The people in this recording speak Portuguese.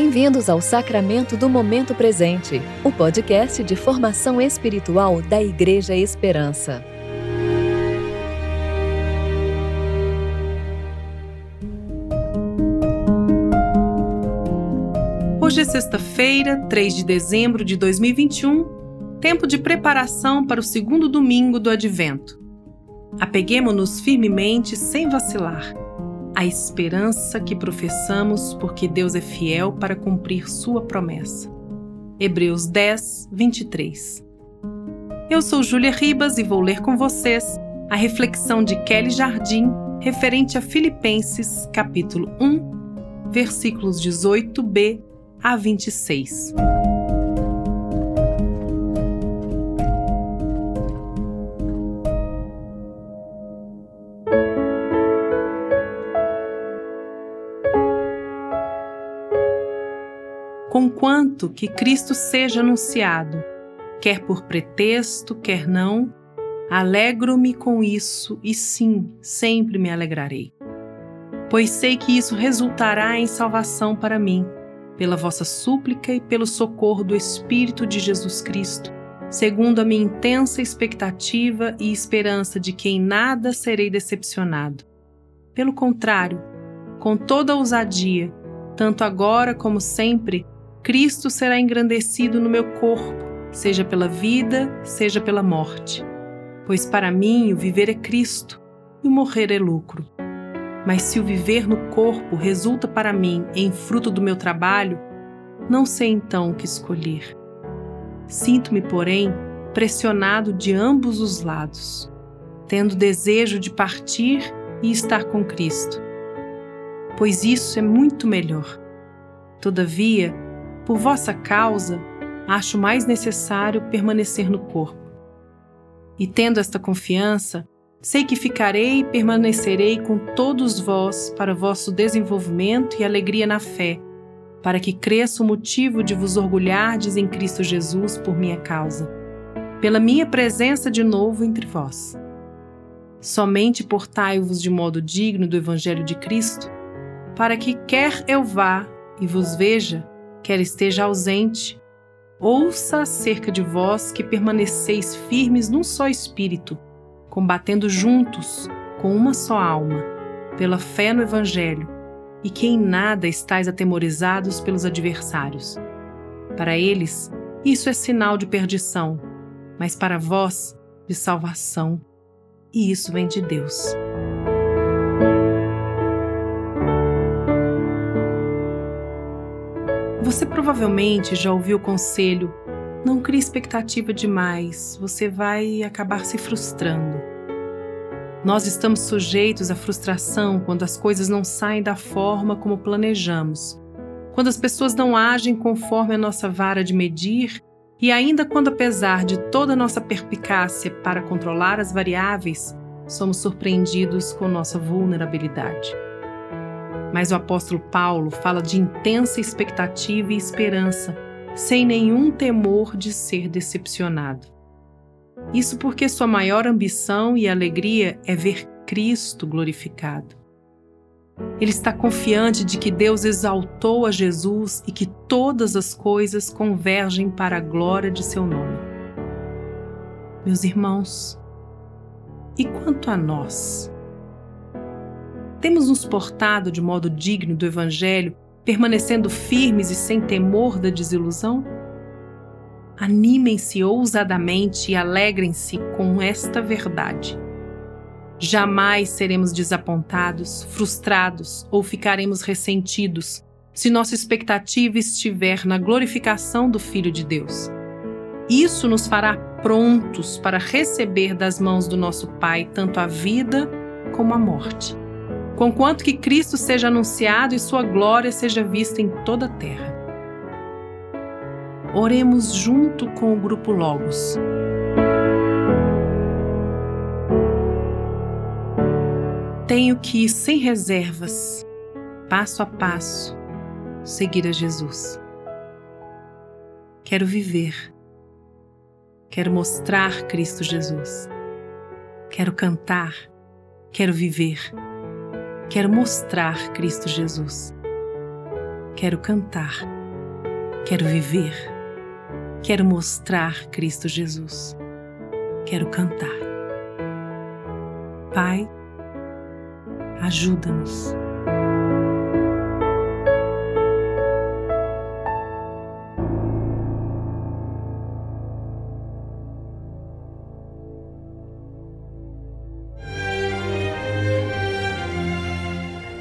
Bem-vindos ao Sacramento do Momento Presente, o podcast de formação espiritual da Igreja Esperança. Hoje é sexta-feira, 3 de dezembro de 2021, tempo de preparação para o segundo domingo do Advento. Apeguemos-nos firmemente, sem vacilar a esperança que professamos, porque Deus é fiel para cumprir Sua promessa. Hebreus 10, 23. Eu sou Júlia Ribas e vou ler com vocês a reflexão de Kelly Jardim referente a Filipenses, capítulo 1, versículos 18b a 26. Conquanto que Cristo seja anunciado, quer por pretexto, quer não, alegro-me com isso e sim, sempre me alegrarei. Pois sei que isso resultará em salvação para mim, pela vossa súplica e pelo socorro do Espírito de Jesus Cristo, segundo a minha intensa expectativa e esperança de que em nada serei decepcionado. Pelo contrário, com toda ousadia, tanto agora como sempre, Cristo será engrandecido no meu corpo, seja pela vida, seja pela morte. Pois para mim o viver é Cristo e o morrer é lucro. Mas se o viver no corpo resulta para mim em fruto do meu trabalho, não sei então o que escolher. Sinto-me, porém, pressionado de ambos os lados, tendo desejo de partir e estar com Cristo. Pois isso é muito melhor. Todavia, por vossa causa, acho mais necessário permanecer no corpo. E tendo esta confiança, sei que ficarei e permanecerei com todos vós para vosso desenvolvimento e alegria na fé, para que cresça o motivo de vos orgulhardes em Cristo Jesus por minha causa, pela minha presença de novo entre vós. Somente portai-vos de modo digno do Evangelho de Cristo, para que quer eu vá e vos veja, quer esteja ausente, ouça acerca de vós que permaneceis firmes num só espírito, combatendo juntos, com uma só alma, pela fé no Evangelho, e que em nada estáis atemorizados pelos adversários. Para eles, isso é sinal de perdição, mas para vós, de salvação, e isso vem de Deus. Você provavelmente já ouviu o conselho: não crie expectativa demais, você vai acabar se frustrando. Nós estamos sujeitos à frustração quando as coisas não saem da forma como planejamos, quando as pessoas não agem conforme a nossa vara de medir e ainda quando, apesar de toda a nossa perpicácia para controlar as variáveis, somos surpreendidos com nossa vulnerabilidade. Mas o apóstolo Paulo fala de intensa expectativa e esperança, sem nenhum temor de ser decepcionado. Isso porque sua maior ambição e alegria é ver Cristo glorificado. Ele está confiante de que Deus exaltou a Jesus e que todas as coisas convergem para a glória de seu nome. Meus irmãos, e quanto a nós? Temos nos portado de modo digno do Evangelho, permanecendo firmes e sem temor da desilusão? Animem-se ousadamente e alegrem-se com esta verdade. Jamais seremos desapontados, frustrados ou ficaremos ressentidos se nossa expectativa estiver na glorificação do Filho de Deus. Isso nos fará prontos para receber das mãos do nosso Pai tanto a vida como a morte conquanto que Cristo seja anunciado e sua glória seja vista em toda a terra. Oremos junto com o grupo Logos. Tenho que, sem reservas, passo a passo, seguir a Jesus. Quero viver. Quero mostrar Cristo Jesus. Quero cantar. Quero viver Quero mostrar Cristo Jesus. quero cantar, quero viver, quero mostrar Cristo Jesus, quero cantar. Pai, ajuda-nos.